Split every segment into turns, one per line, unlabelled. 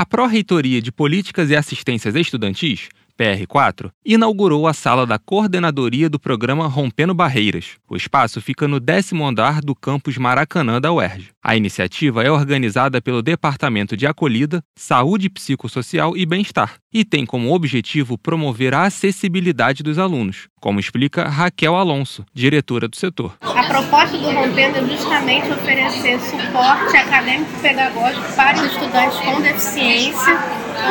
A Pró-Reitoria de Políticas e Assistências Estudantis PR4, inaugurou a sala da coordenadoria do programa Rompendo Barreiras. O espaço fica no décimo andar do campus Maracanã da UERJ. A iniciativa é organizada pelo Departamento de Acolhida, Saúde Psicossocial e Bem-Estar e tem como objetivo promover a acessibilidade dos alunos, como explica Raquel Alonso, diretora do setor.
A proposta do Rompendo é justamente oferecer suporte acadêmico-pedagógico para estudantes com deficiência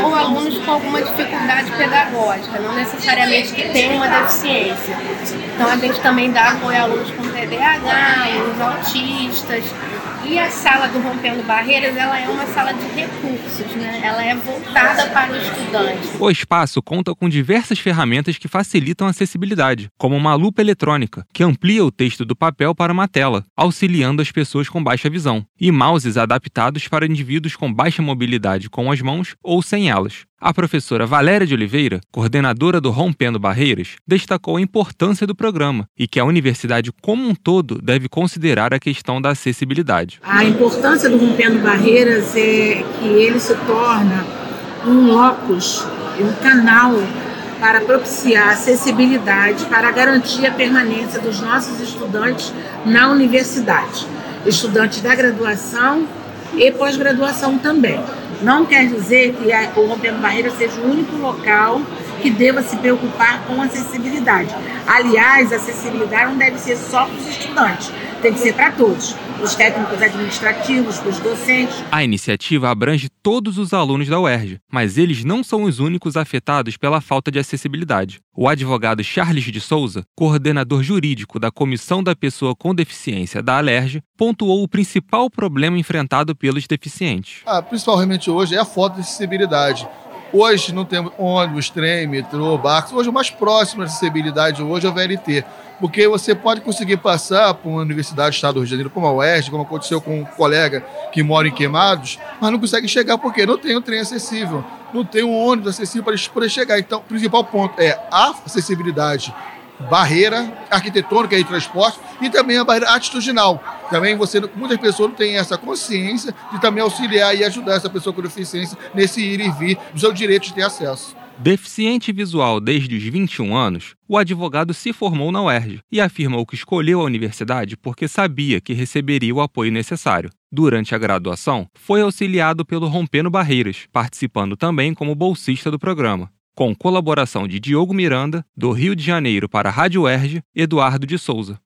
ou alunos com alguma dificuldade pedagógica, não necessariamente que tenham uma deficiência. Então a gente também dá apoio a alunos com TDAH, alunos autistas, e a sala do Rompendo Barreiras, ela é uma sala de recursos, né? Ela é voltada para o estudante.
O espaço conta com diversas ferramentas que facilitam a acessibilidade, como uma lupa eletrônica, que amplia o texto do papel para uma tela, auxiliando as pessoas com baixa visão, e mouses adaptados para indivíduos com baixa mobilidade com as mãos ou sem elas. A professora Valéria de Oliveira, coordenadora do Rompendo Barreiras, destacou a importância do programa e que a universidade como um todo deve considerar a questão da acessibilidade.
A importância do Rompendo Barreiras é que ele se torna um locus, um canal para propiciar acessibilidade, para garantir a permanência dos nossos estudantes na universidade, estudantes da graduação e pós-graduação também. Não quer dizer que o Rompendo Barreiras seja o único local que deva se preocupar com acessibilidade. Aliás, a acessibilidade não deve ser só para os estudantes, tem que ser para todos, os técnicos administrativos, os docentes.
A iniciativa abrange todos os alunos da UERJ, mas eles não são os únicos afetados pela falta de acessibilidade. O advogado Charles de Souza, coordenador jurídico da Comissão da Pessoa com Deficiência da Alerj, pontuou o principal problema enfrentado pelos deficientes.
Ah, principalmente hoje é a falta de acessibilidade Hoje não temos ônibus, trem, metrô, barcos. Hoje o mais próximo da acessibilidade hoje é o VLT. Porque você pode conseguir passar por uma universidade do estado do Rio de Janeiro, como a Oeste, como aconteceu com um colega que mora em Queimados, mas não consegue chegar porque não tem um trem acessível, não tem um ônibus acessível para eles poderem chegar. Então, o principal ponto é a acessibilidade barreira arquitetônica e transporte e também a barreira atitudinal. Também você, muitas pessoas não têm essa consciência de também auxiliar e ajudar essa pessoa com deficiência nesse ir e vir do seu direito de ter acesso.
Deficiente visual desde os 21 anos, o advogado se formou na UERJ e afirmou que escolheu a universidade porque sabia que receberia o apoio necessário. Durante a graduação, foi auxiliado pelo Rompendo Barreiras, participando também como bolsista do programa com colaboração de Diogo Miranda, do Rio de Janeiro para a Rádio Erge, Eduardo de Souza.